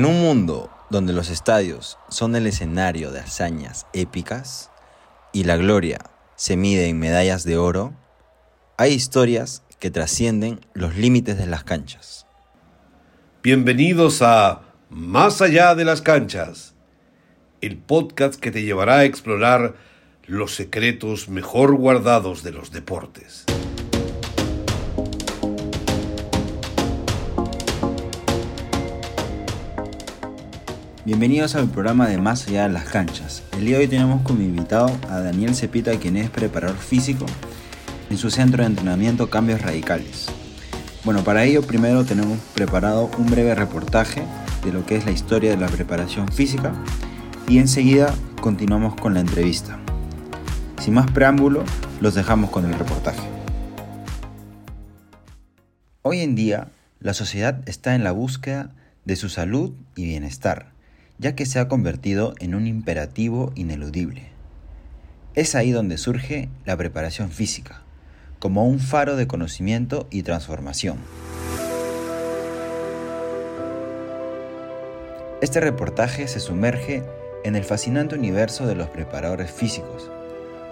En un mundo donde los estadios son el escenario de hazañas épicas y la gloria se mide en medallas de oro, hay historias que trascienden los límites de las canchas. Bienvenidos a Más allá de las canchas, el podcast que te llevará a explorar los secretos mejor guardados de los deportes. Bienvenidos al programa de Más allá de las canchas. El día de hoy tenemos como invitado a Daniel Cepita, quien es preparador físico en su centro de entrenamiento Cambios Radicales. Bueno, para ello primero tenemos preparado un breve reportaje de lo que es la historia de la preparación física y enseguida continuamos con la entrevista. Sin más preámbulo, los dejamos con el reportaje. Hoy en día, la sociedad está en la búsqueda de su salud y bienestar ya que se ha convertido en un imperativo ineludible. Es ahí donde surge la preparación física, como un faro de conocimiento y transformación. Este reportaje se sumerge en el fascinante universo de los preparadores físicos,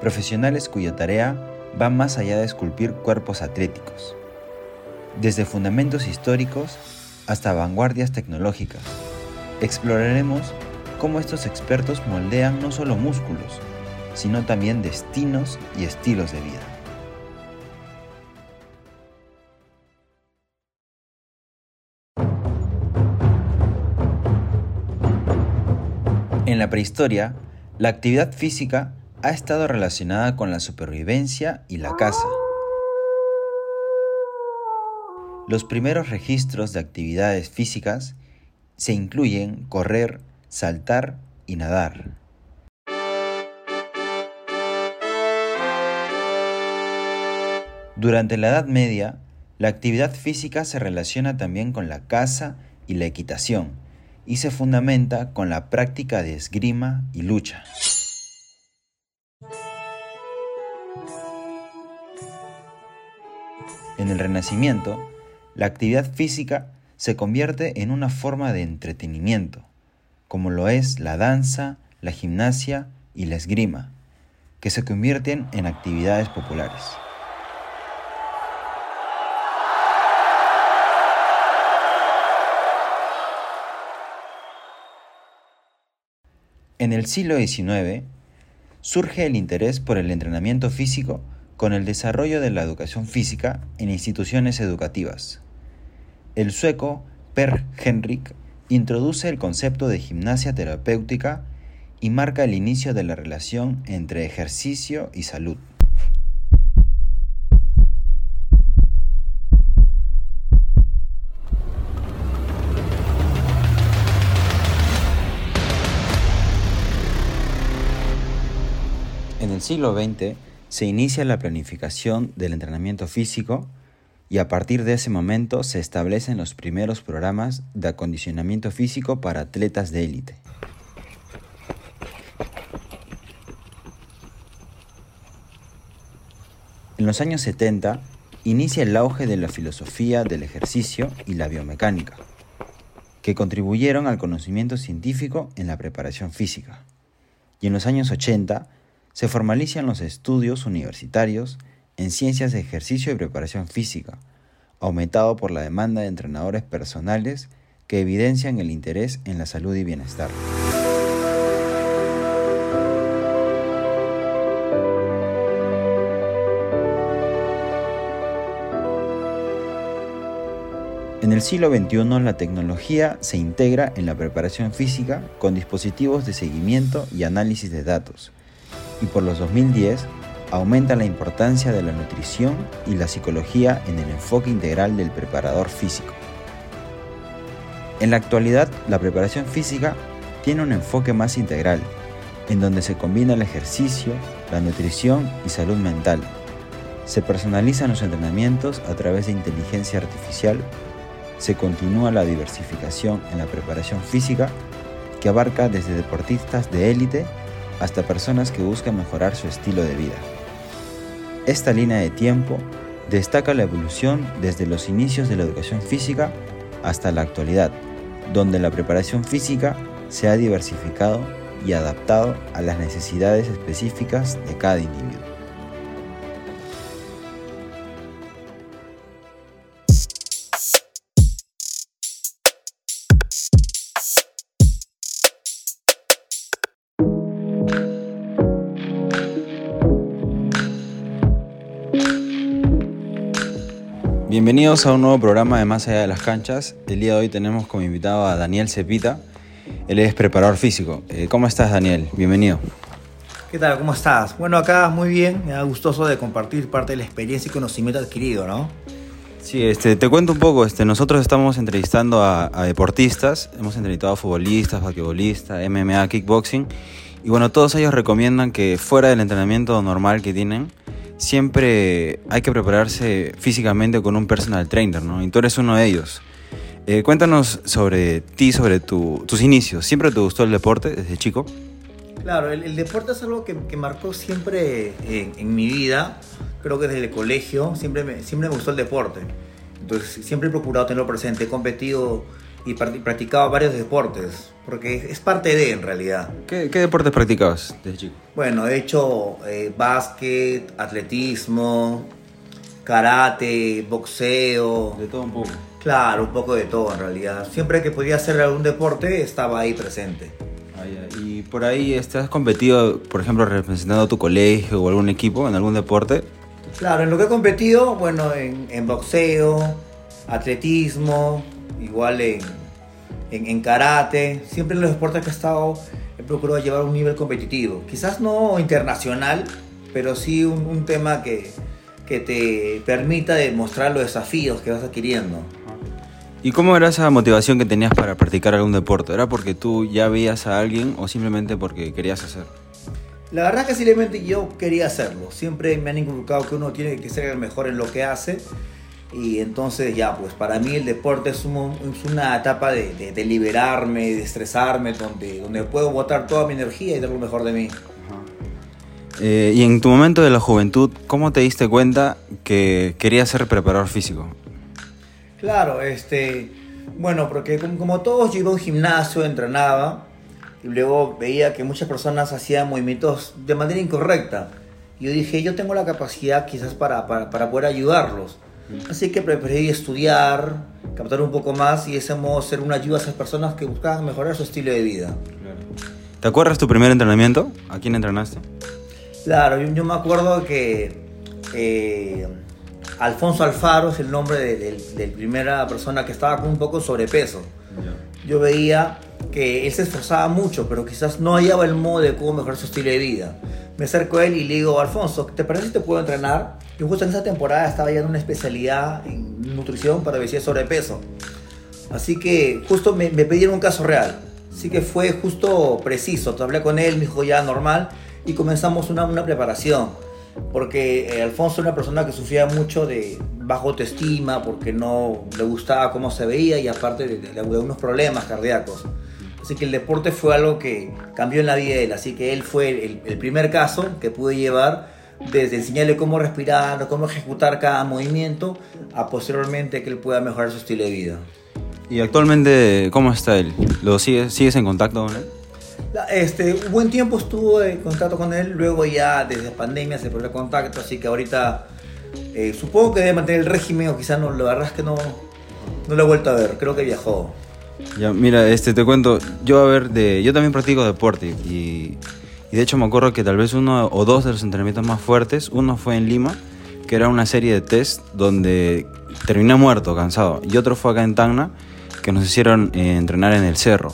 profesionales cuya tarea va más allá de esculpir cuerpos atléticos, desde fundamentos históricos hasta vanguardias tecnológicas Exploraremos cómo estos expertos moldean no solo músculos, sino también destinos y estilos de vida. En la prehistoria, la actividad física ha estado relacionada con la supervivencia y la caza. Los primeros registros de actividades físicas se incluyen correr, saltar y nadar. Durante la Edad Media, la actividad física se relaciona también con la caza y la equitación y se fundamenta con la práctica de esgrima y lucha. En el Renacimiento, la actividad física se convierte en una forma de entretenimiento, como lo es la danza, la gimnasia y la esgrima, que se convierten en actividades populares. En el siglo XIX surge el interés por el entrenamiento físico con el desarrollo de la educación física en instituciones educativas. El sueco Per Henrik introduce el concepto de gimnasia terapéutica y marca el inicio de la relación entre ejercicio y salud. En el siglo XX se inicia la planificación del entrenamiento físico y a partir de ese momento se establecen los primeros programas de acondicionamiento físico para atletas de élite. En los años 70 inicia el auge de la filosofía del ejercicio y la biomecánica, que contribuyeron al conocimiento científico en la preparación física. Y en los años 80 se formalizan los estudios universitarios en ciencias de ejercicio y preparación física, aumentado por la demanda de entrenadores personales que evidencian el interés en la salud y bienestar. En el siglo XXI la tecnología se integra en la preparación física con dispositivos de seguimiento y análisis de datos, y por los 2010 aumenta la importancia de la nutrición y la psicología en el enfoque integral del preparador físico. En la actualidad, la preparación física tiene un enfoque más integral, en donde se combina el ejercicio, la nutrición y salud mental. Se personalizan los entrenamientos a través de inteligencia artificial, se continúa la diversificación en la preparación física, que abarca desde deportistas de élite hasta personas que buscan mejorar su estilo de vida. Esta línea de tiempo destaca la evolución desde los inicios de la educación física hasta la actualidad, donde la preparación física se ha diversificado y adaptado a las necesidades específicas de cada individuo. Bienvenidos a un nuevo programa de Más allá de las canchas. El día de hoy tenemos como invitado a Daniel Cepita. Él es preparador físico. Eh, ¿Cómo estás, Daniel? Bienvenido. ¿Qué tal? ¿Cómo estás? Bueno, acá muy bien. Me da gustoso de compartir parte de la experiencia y conocimiento adquirido, ¿no? Sí, este, te cuento un poco. Este, nosotros estamos entrevistando a, a deportistas. Hemos entrevistado a futbolistas, basquetbolistas, MMA, kickboxing. Y bueno, todos ellos recomiendan que fuera del entrenamiento normal que tienen, siempre hay que prepararse físicamente con un personal trainer, ¿no? Y tú eres uno de ellos. Eh, cuéntanos sobre ti, sobre tus inicios. ¿Siempre te gustó el deporte desde chico? Claro, el, deporte es algo que, marcó siempre en, mi vida. Creo que desde el colegio siempre me, siempre me gustó el deporte. Entonces siempre he procurado tenerlo presente. He competido y practicaba varios deportes, porque es parte de en realidad. ¿Qué, deportes practicabas desde chico? Bueno, he hecho eh, básquet, atletismo, karate, boxeo. De todo un poco. Claro, un poco de todo en realidad. Siempre que podía hacer algún deporte estaba ahí presente. Ah, y por ahí estás competido, por ejemplo, representando a tu colegio o algún equipo en algún deporte. Claro, en lo que he competido, bueno, en, en boxeo, atletismo, igual en, en, karate, siempre en los deportes que he estado he procurado llevar un nivel competitivo. Quizás no internacional, pero sí un, tema que, que te permita demostrar los desafíos que vas adquiriendo. ¿Y cómo era esa motivación que tenías para practicar algún deporte? ¿Era porque tú ya veías a alguien o simplemente porque querías hacerlo? La verdad que simplemente yo quería hacerlo. Siempre me han inculcado que uno tiene que ser el mejor en lo que hace y entonces ya, pues para mí el deporte es, una etapa de, liberarme, de estresarme, donde, donde puedo botar toda mi energía y dar lo mejor de mí. Eh, y en tu momento de la juventud, ¿cómo te diste cuenta que querías ser preparador físico? Claro, este, bueno, porque como, todos yo iba a un gimnasio, entrenaba, y luego veía que muchas personas hacían movimientos de manera incorrecta. Yo dije, yo tengo la capacidad quizás para, para, para poder ayudarlos. Así que preferí estudiar, captar un poco más y de ese modo ser una ayuda a esas personas que buscaban mejorar su estilo de vida. ¿Te acuerdas tu primer entrenamiento? ¿A quién entrenaste? Claro, yo, me acuerdo que eh, Alfonso Alfaro es el nombre de, la primera persona que estaba con un poco sobrepeso. Yo veía que él se esforzaba mucho, pero quizás no hallaba el modo de cómo mejorar su estilo de vida. Me acerco a él y le digo, Alfonso, ¿te parece si te puedo entrenar? Yo justo en esa temporada estaba ya en una especialidad en nutrición para ver sobrepeso. Así que justo me, me, pidieron un caso real. Así que fue justo preciso. Hablé con él, me dijo ya normal y comenzamos una, una preparación. Porque eh, Alfonso era una persona que sufría mucho de bajo autoestima, porque no le gustaba cómo se veía y aparte de, de, unos problemas cardíacos. Así que el deporte fue algo que cambió en la vida de él. Así que él fue el, el primer caso que pude llevar desde enseñarle cómo respirar, cómo ejecutar cada movimiento, a posteriormente que él pueda mejorar su estilo de vida. ¿Y actualmente cómo está él? ¿Lo sigues, sigues en contacto con él? Este, un buen tiempo estuvo en contacto con él, luego ya desde pandemia se perdió el contacto, así que ahorita eh, supongo que debe mantener el régimen o quizás no, la verdad es que no, no lo he vuelto a ver, creo que viajó. Ya, mira, este, te cuento, yo a ver, de, yo también practico deporte y y de hecho me acuerdo que tal vez uno o dos de los entrenamientos más fuertes, uno fue en Lima, que era una serie de test donde terminé muerto, cansado. Y otro fue acá en Tacna, que nos hicieron eh, entrenar en el cerro.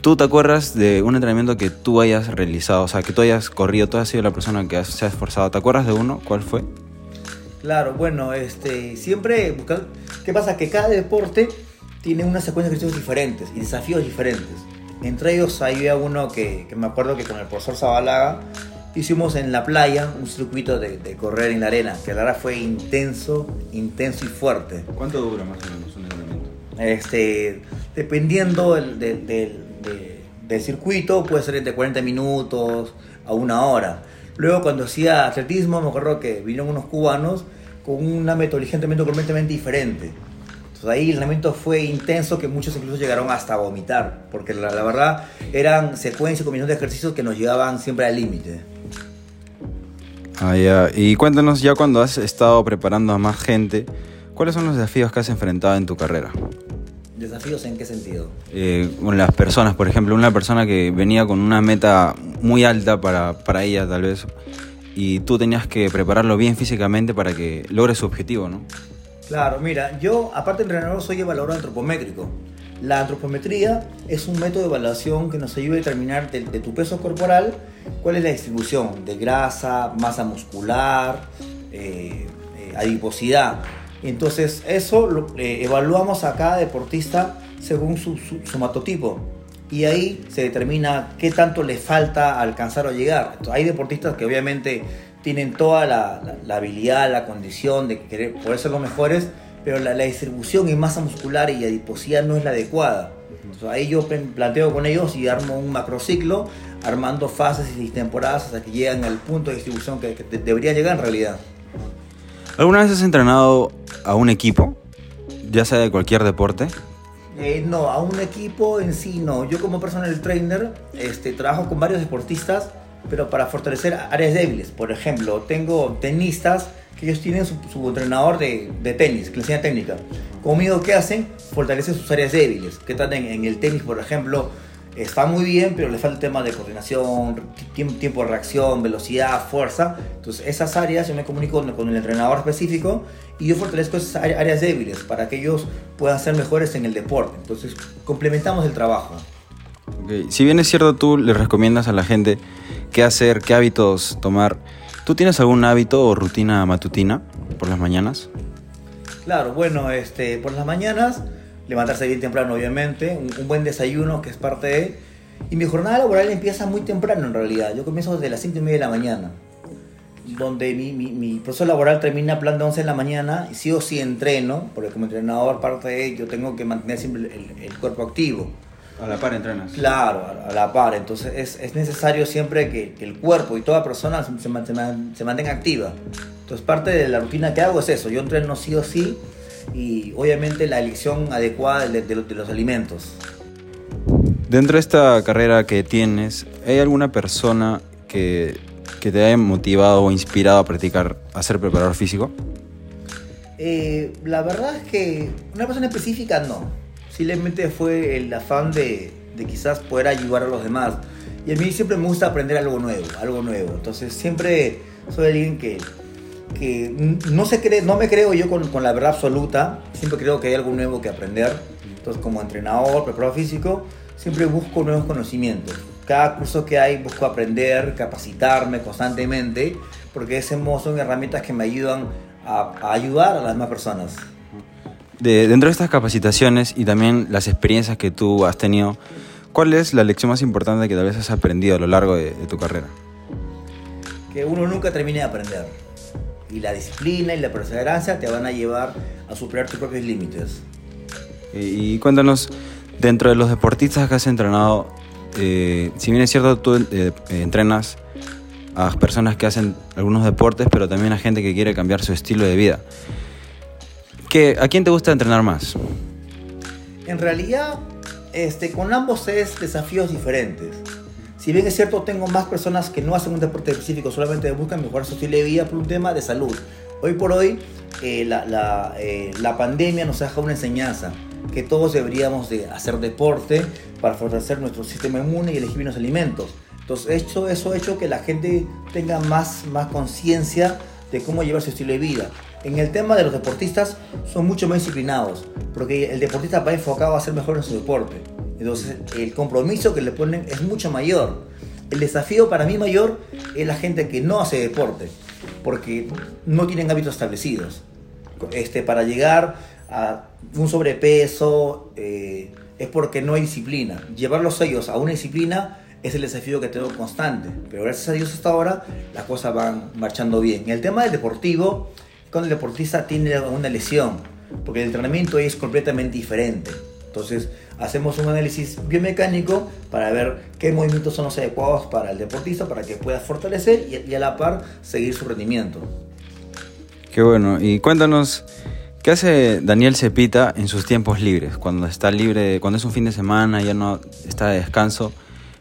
¿Tú te acuerdas de un entrenamiento que tú hayas realizado? O sea, que tú hayas corrido, tú has sido la persona que se ha esforzado. ¿Te acuerdas de uno? ¿Cuál fue? Claro, bueno, este, siempre buscar... ¿Qué pasa? Que cada deporte tiene una secuencia de ejercicios diferentes y desafíos diferentes. Entre ellos había uno que, me acuerdo que con el profesor Zabalaga hicimos en la playa un circuito de, correr en la arena, que la verdad fue intenso, intenso y fuerte. ¿Cuánto dura más o menos un entrenamiento? Este, dependiendo del, del, circuito, puede ser entre 40 minutos a una hora. Luego cuando hacía atletismo, me acuerdo que vinieron unos cubanos con una metodología completamente diferente. Entonces ahí el entrenamiento fue intenso que muchos incluso llegaron hasta vomitar, porque la, la verdad eran secuencias, combinaciones de ejercicios que nos llevaban siempre al límite. Ah, ya. Y cuéntanos ya cuando has estado preparando a más gente, ¿cuáles son los desafíos que has enfrentado en tu carrera? ¿Desafíos en qué sentido? Eh, con las personas, por ejemplo, una persona que venía con una meta muy alta para, para ella tal vez, y tú tenías que prepararlo bien físicamente para que logre su objetivo, ¿no? Claro, mira, yo aparte de entrenador soy evaluador antropométrico. La antropometría es un método de evaluación que nos ayuda a determinar de, tu peso corporal cuál es la distribución de grasa, masa muscular, eh, eh, adiposidad. Entonces eso lo, eh, evaluamos a cada deportista según su, su, su matotipo y ahí se determina qué tanto le falta alcanzar o llegar. Entonces, hay deportistas que obviamente tienen toda la, la, la, habilidad, la condición de querer poder ser los mejores, pero la, la, distribución en masa muscular y adiposidad no es la adecuada. Entonces, ahí yo planteo con ellos y armo un macrociclo, armando fases y temporadas hasta que llegan al punto de distribución que, que debería llegar en realidad. ¿Alguna vez has entrenado a un equipo, ya sea de cualquier deporte? Eh, no, a un equipo en sí no. Yo como personal trainer este, trabajo con varios deportistas, pero para fortalecer áreas débiles. Por ejemplo, tengo tenistas que ellos tienen su, su entrenador de, de, tenis, que les enseña técnica. Conmigo, ¿qué hacen? Fortalecen sus áreas débiles. Que están en, en el tenis, por ejemplo, está muy bien, pero le falta el tema de coordinación, tiempo de reacción, velocidad, fuerza. Entonces, esas áreas yo me comunico con el entrenador específico y yo fortalezco esas áreas débiles para que ellos puedan ser mejores en el deporte. Entonces, complementamos el trabajo. Okay. Si bien es cierto, tú le recomiendas a la gente qué hacer, qué hábitos tomar, ¿tú tienes algún hábito o rutina matutina por las mañanas? Claro, bueno, este, por las mañanas levantarse bien temprano, obviamente, un, un, buen desayuno que es parte de... Y mi jornada laboral empieza muy temprano en realidad, yo comienzo desde las 5 y media de la mañana, donde mi, mi, mi proceso laboral termina a plan de 11 de la mañana y sí o sí entreno, porque como entrenador parte de ello tengo que mantener siempre el, el cuerpo activo. A la par entrenas. Claro, a la par. Entonces es, es necesario siempre que, que, el cuerpo y toda persona se, se, se mantenga activa. Entonces parte de la rutina que hago es eso. Yo entreno sí o sí y obviamente la elección adecuada de, de, de, los alimentos. Dentro de esta carrera que tienes, ¿hay alguna persona que, que te haya motivado o inspirado a practicar, a ser preparador físico? Eh, la verdad es que una persona específica no. Simplemente fue el afán de, quizás poder ayudar a los demás. Y a mí siempre me gusta aprender algo nuevo, algo nuevo. Entonces siempre soy alguien que no, se cree, no me creo yo con, con, la verdad absoluta, siempre creo que hay algo nuevo que aprender. Entonces, como entrenador, preparador físico, siempre busco nuevos conocimientos. Cada curso que hay busco aprender, capacitarme constantemente, porque ese modo son herramientas que me ayudan a, a ayudar a las demás personas. De, dentro de estas capacitaciones y también las experiencias que tú has tenido, ¿cuál es la lección más importante que tal vez has aprendido a lo largo de, de tu carrera? Que uno nunca termine de aprender y la disciplina y la perseverancia te van a llevar a superar tus propios límites. Y, y cuéntanos, dentro de los deportistas que has entrenado, eh, si bien es cierto, tú eh, entrenas a personas que hacen algunos deportes, pero también a gente que quiere cambiar su estilo de vida. ¿Qué, ¿A quién te gusta entrenar más? En realidad, este, con ambos es desafíos diferentes. Si bien es cierto, tengo más personas que no hacen un deporte específico, solamente buscan mejorar su estilo de vida por un tema de salud. Hoy por hoy, eh, la, eh, la, pandemia nos ha dejado una enseñanza, que todos deberíamos de hacer deporte para fortalecer nuestro sistema inmune y elegir los alimentos. Entonces, esto, eso ha hecho que la gente tenga más, más conciencia de cómo llevar su estilo de vida. En el tema de los deportistas, son mucho más disciplinados, porque el deportista va enfocado a ser mejor en su deporte. Entonces el compromiso que le ponen es mucho mayor. El desafío para mí mayor es la gente que no hace deporte, porque no tienen hábitos establecidos. Este, para llegar a un sobrepeso eh, es porque no hay disciplina. Llevarlos ellos a una disciplina es el desafío que tengo constante. Pero gracias a Dios hasta ahora las cosas van marchando bien. En el tema del deportivo, cuando el deportista tiene una lesión, porque el entrenamiento es completamente diferente. Entonces, hacemos un análisis biomecánico para ver qué movimientos son los adecuados para el deportista para que pueda fortalecer y, y a la par seguir su rendimiento. Qué bueno. Y cuéntanos, ¿Qué hace Daniel Cepita en sus tiempos libres? Cuando está libre, cuando es un fin de semana, ya no está de descanso.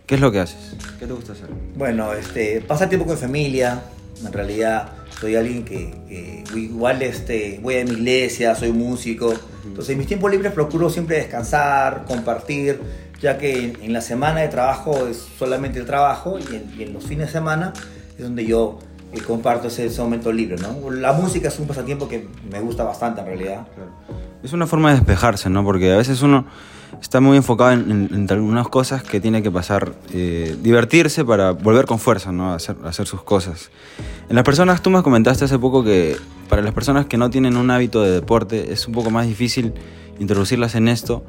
¿Qué es lo que haces? ¿Qué te gusta hacer? Bueno, este, pasar tiempo con familia. En realidad soy alguien que, igual este, voy a mi iglesia, soy músico. Entonces en mis tiempos libres procuro siempre descansar, compartir, ya que en, la semana de trabajo es solamente el trabajo y en los fines de semana es donde yo y comparto ese, momento libre, ¿no? La música es un pasatiempo que me gusta bastante en realidad. Es una forma de despejarse, ¿no? Porque a veces uno está muy enfocado en, algunas cosas que tiene que pasar, eh, divertirse para volver con fuerza, ¿no? Hacer, hacer sus cosas. En las personas, tú me comentaste hace poco que para las personas que no tienen un hábito de deporte es un poco más difícil introducirlas en esto.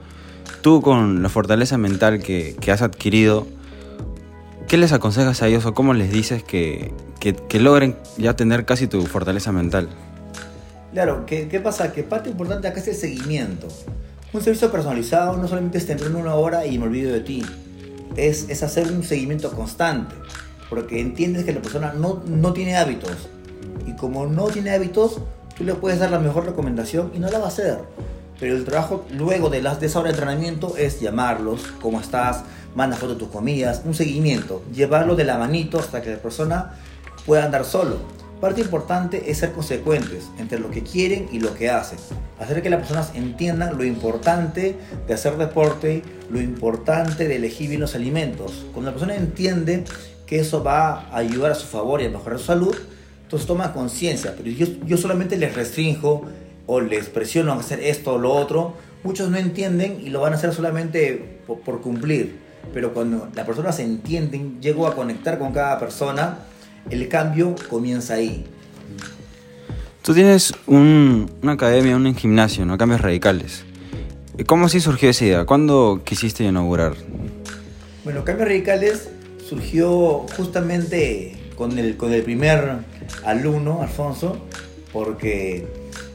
Tú con la fortaleza mental que, que has adquirido, ¿qué les aconsejas a ellos o cómo les dices que, que, logren ya tener casi tu fortaleza mental. Claro, ¿qué, ¿qué, pasa? Que parte importante acá es el seguimiento. Un servicio personalizado no solamente es tener una hora y me olvido de ti, es, es hacer un seguimiento constante, porque entiendes que la persona no, no tiene hábitos. Y como no tiene hábitos, tú le puedes dar la mejor recomendación y no la va a hacer. Pero el trabajo luego de, las, de esa hora de entrenamiento es llamarlos, cómo estás, manda fotos de tus comidas, un seguimiento, llevarlo de la manito hasta que la persona pueda andar solo. Parte importante es ser consecuentes entre lo que quieren y lo que hacen. Hacer que las personas entiendan lo importante de hacer deporte, lo importante de elegir bien los alimentos. Cuando la persona entiende que eso va a ayudar a su favor y a mejorar su salud, entonces toma conciencia. Pero yo, yo solamente les restringo o les presiono a hacer esto o lo otro. Muchos no entienden y lo van a hacer solamente por, por cumplir. Pero cuando las personas entienden, llego a conectar con cada persona, el cambio comienza ahí. Tú tienes una academia, un gimnasio, ¿no? Cambios radicales. ¿Cómo así surgió esa idea? ¿Cuándo quisiste inaugurar? Bueno, Cambios Radicales surgió justamente con el, con el primer alumno, Alfonso, porque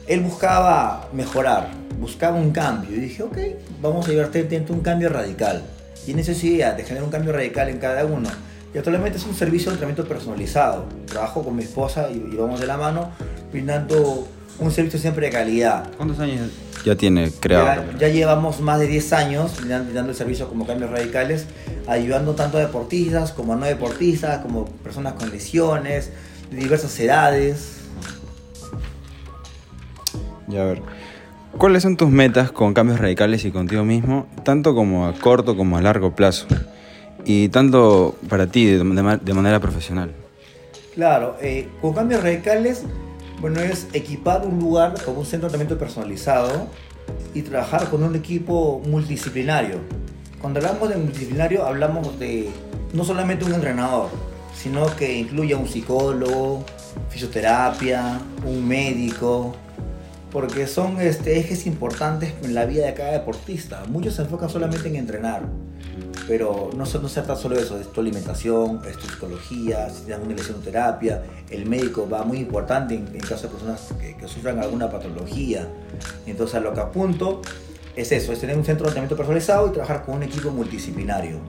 él buscaba mejorar, buscaba un cambio. Y dije, ok, vamos a llevarte dentro un cambio radical. Y necesidad de generar un cambio radical en cada uno y actualmente es un servicio de entrenamiento personalizado. Trabajo con mi esposa y, vamos de la mano brindando un servicio siempre de calidad. ¿Cuántos años ya tiene creado? Ya, llevamos más de 10 años brindando el servicio como cambios radicales, ayudando tanto a deportistas como a no deportistas, como personas con lesiones, de diversas edades. Ya a ver. ¿Cuáles son tus metas con cambios radicales y contigo mismo, tanto como a corto como a largo plazo? Y tanto para ti de, manera profesional. Claro, eh, con cambios radicales, bueno, es equipar un lugar con un centro de tratamiento personalizado y trabajar con un equipo multidisciplinario. Cuando hablamos de multidisciplinario, hablamos de no solamente un entrenador, sino que incluye un psicólogo, fisioterapia, un médico, porque son este, ejes importantes en la vida de cada deportista. Muchos se enfocan solamente en entrenar pero no, no se trata solo de eso, es tu alimentación, es tu psicología, si tienes una lesión terapia, el médico va muy importante en, caso de personas que, sufran alguna patología. Entonces a lo que apunto es eso, es tener un centro de tratamiento personalizado y trabajar con un equipo multidisciplinario.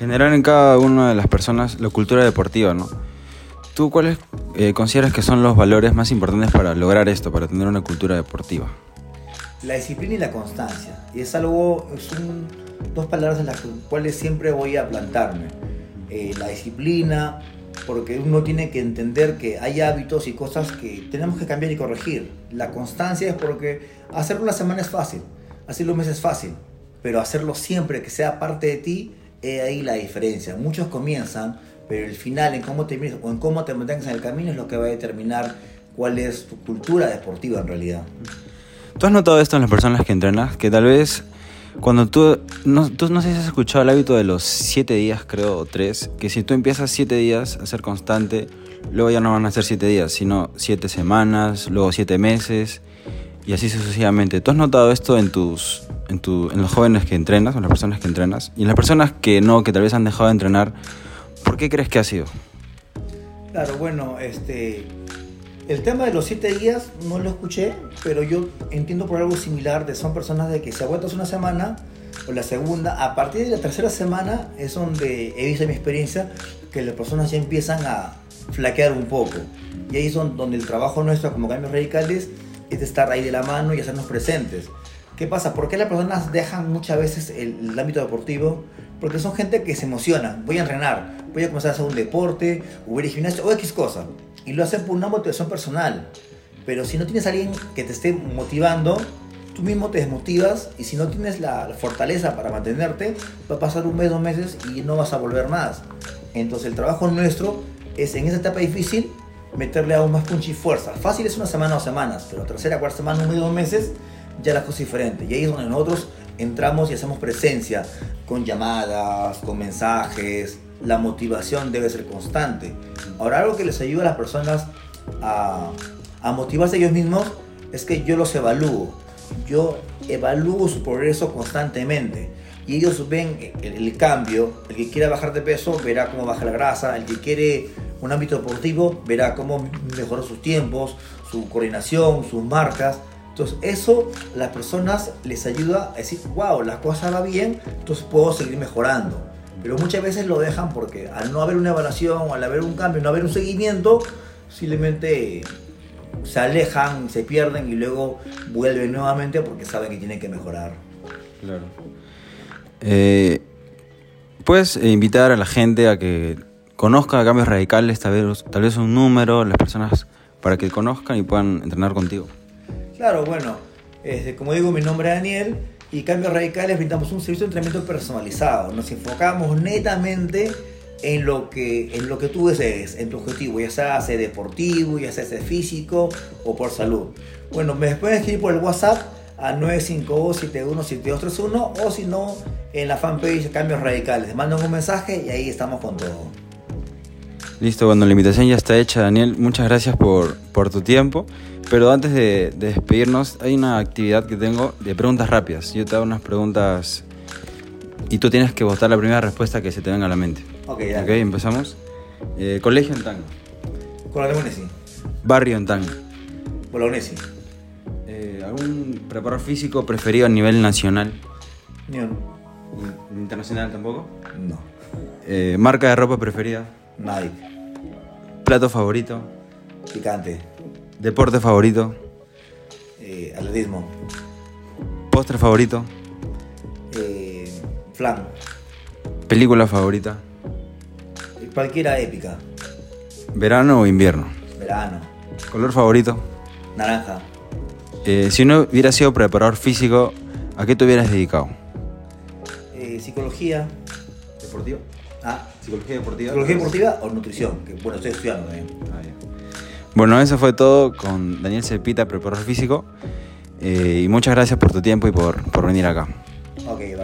Generar en cada una de las personas la cultura deportiva, ¿no? ¿Tú cuáles eh, consideras que son los valores más importantes para lograr esto, para tener una cultura deportiva? La disciplina y la constancia. Y es algo, es un, dos palabras en las cuales siempre voy a plantarme. Eh, la disciplina, porque uno tiene que entender que hay hábitos y cosas que tenemos que cambiar y corregir. La constancia es porque hacerlo una semana es fácil, hacerlo un mes es fácil, pero hacerlo siempre, que sea parte de ti, es ahí la diferencia. Muchos comienzan, pero el final, en cómo te o en cómo te mantengas en el camino, es lo que va a determinar cuál es tu cultura deportiva en realidad. ¿Tú has notado esto en las personas que entrenas? Que tal vez cuando tú no, tú no sé si has escuchado el hábito de los siete días, creo, o tres, que si tú empiezas siete días a ser constante, luego ya no van a ser siete días, sino siete semanas, luego siete meses, y así sucesivamente. ¿Tú has notado esto en tus, en, tu, en los jóvenes que entrenas, en las personas que entrenas, y en las personas que no, que tal vez han dejado de entrenar, ¿por qué crees que ha sido? Claro, bueno, este, el tema de los siete días no lo escuché, pero yo entiendo por algo similar de son personas de que se aguantas una semana o la segunda, a partir de la tercera semana es donde he visto en mi experiencia que las personas ya empiezan a flaquear un poco. Y ahí es donde el trabajo nuestro como cambios radicales es estar ahí de la mano y hacernos presentes. ¿Qué pasa? ¿Por qué las personas dejan muchas veces el, ámbito deportivo? Porque son gente que se emociona. Voy a entrenar, voy a comenzar a hacer un deporte, o ir al gimnasio, o X cosa. Y lo hacen por una motivación personal. Pero si no tienes a alguien que te esté motivando, tú mismo te desmotivas y si no tienes la, fortaleza para mantenerte, va a pasar un mes, dos meses y no vas a volver más. Entonces el trabajo nuestro es en esa etapa difícil meterle aún más punch y fuerza. Fácil es una semana o semanas, pero tercera, cuarta semana, un mes, dos meses, ya la cosa es diferente. Y ahí es donde nosotros entramos y hacemos presencia con llamadas, con mensajes. La motivación debe ser constante. Ahora, algo que les ayuda a las personas a, a motivarse ellos mismos es que yo los evalúo. Yo evalúo su progreso constantemente. Y ellos ven el, el cambio. El que quiera bajar de peso verá cómo baja la grasa. El que quiere un ámbito deportivo verá cómo mejoró sus tiempos, su coordinación, sus marcas. Entonces eso a las personas les ayuda a decir, wow, la cosa va bien, entonces puedo seguir mejorando. Pero muchas veces lo dejan porque al no haber una evaluación, al haber un cambio, no haber un seguimiento, simplemente se alejan, se pierden y luego vuelven nuevamente porque saben que tienen que mejorar. Claro. Eh, Puedes invitar a la gente a que conozca cambios radicales, tal vez, tal vez un número, las personas para que conozcan y puedan entrenar contigo. Claro, bueno, este, como digo, mi nombre es Daniel y Cambios Radicales brindamos un servicio de entrenamiento personalizado. Nos enfocamos netamente en lo que, en lo que tú desees, en tu objetivo, ya sea sea deportivo, ya sea, sea físico o por salud. Bueno, me pueden escribir por el WhatsApp a 952-717231 o si no, en la fanpage Cambios Radicales. Les mandan un mensaje y ahí estamos con todo. Listo, bueno, la invitación ya está hecha, Daniel. Muchas gracias por, por tu tiempo. Pero antes de, despedirnos, hay una actividad que tengo de preguntas rápidas. Yo te hago unas preguntas y tú tienes que votar la primera respuesta que se te venga a la mente. Ok, ya. Ok, empezamos. Eh, colegio en Tanga. Con la Lemonesi. Barrio en Tanga. Bolognesi. Eh, ¿Algún preparador físico preferido a nivel nacional? Uno. ¿Internacional tampoco? No. Eh, ¿Marca de ropa preferida? Nike. ¿Plato favorito? Picante. ¿Deporte favorito? Eh, atletismo. ¿Postre favorito? Eh, flan. ¿Película favorita? Cualquiera épica. ¿Verano o invierno? Verano. ¿Color favorito? Naranja. Eh, si no hubieras sido preparador físico, ¿a qué te hubieras dedicado? Eh, psicología. ¿Deportivo? Ah, ¿Psicología deportiva? psicología deportiva o nutrición. Que bueno, estoy estudiando también. Ah. Bueno, eso fue todo con Daniel Cepita, preparador físico. Eh, y muchas gracias por tu tiempo y por, por venir acá. Ok, bacán,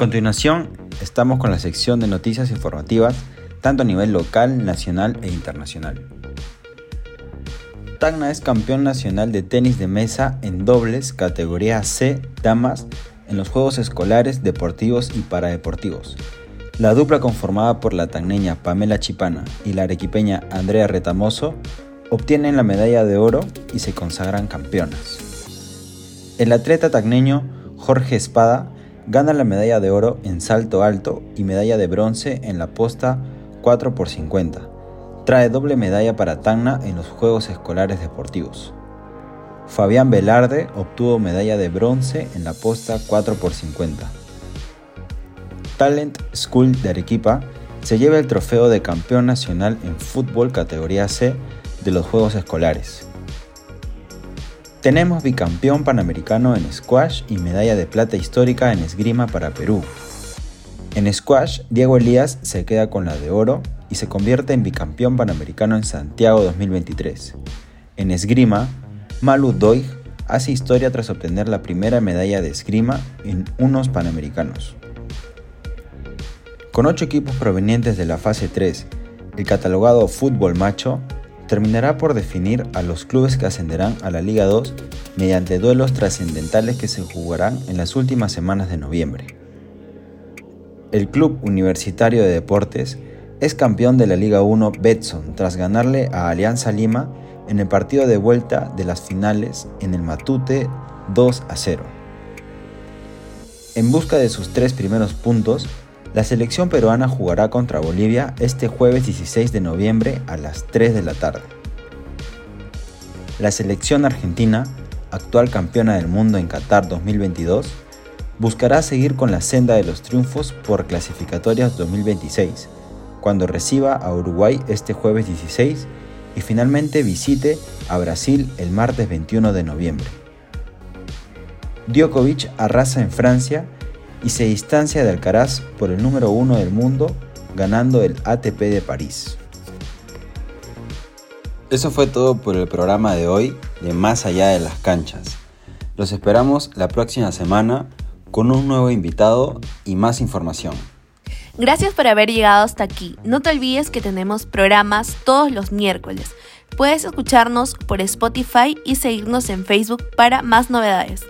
continuación, estamos con la sección de noticias informativas, tanto a nivel local, nacional e internacional. Tacna es campeón nacional de tenis de mesa en dobles categoría C damas en los Juegos Escolares, Deportivos y Paradeportivos. La dupla conformada por la tagneña Pamela Chipana y la arequipeña Andrea Retamoso obtienen la medalla de oro y se consagran campeonas. El atleta tagneño Jorge Espada gana la medalla de oro en salto alto y medalla de bronce en la posta 4x50. Trae doble medalla para Tacna en los Juegos Escolares Deportivos. Fabián Velarde obtuvo medalla de bronce en la posta 4x50. Talent School de Arequipa se lleva el trofeo de campeón nacional en fútbol categoría C de los Juegos Escolares. Tenemos bicampeón panamericano en squash y medalla de plata histórica en esgrima para Perú. En squash, Diego Elías se queda con la de oro y se convierte en bicampeón panamericano en Santiago 2023. En esgrima, Malu Doig hace historia tras obtener la primera medalla de esgrima en unos panamericanos. Con ocho equipos provenientes de la fase 3, el catalogado Fútbol Macho terminará por definir a los clubes que ascenderán a la Liga 2 mediante duelos trascendentales que se jugarán en las últimas semanas de noviembre. El Club Universitario de Deportes es campeón de la Liga 1 Betson tras ganarle a Alianza Lima en el partido de vuelta de las finales en el Matute 2 a 0. En busca de sus tres primeros puntos, la selección peruana jugará contra Bolivia este jueves 16 de noviembre a las 3 de la tarde. La selección argentina, actual campeona del mundo en Qatar 2022, buscará seguir con la senda de los triunfos por clasificatorias 2026, cuando reciba a Uruguay este jueves 16 y finalmente visite a Brasil el martes 21 de noviembre. Djokovic arrasa en Francia y se distancia de Alcaraz por el número uno del mundo, ganando el ATP de París. Eso fue todo por el programa de hoy de Más allá de las canchas. Los esperamos la próxima semana con un nuevo invitado y más información. Gracias por haber llegado hasta aquí. No te olvides que tenemos programas todos los miércoles. Puedes escucharnos por Spotify y seguirnos en Facebook para más novedades.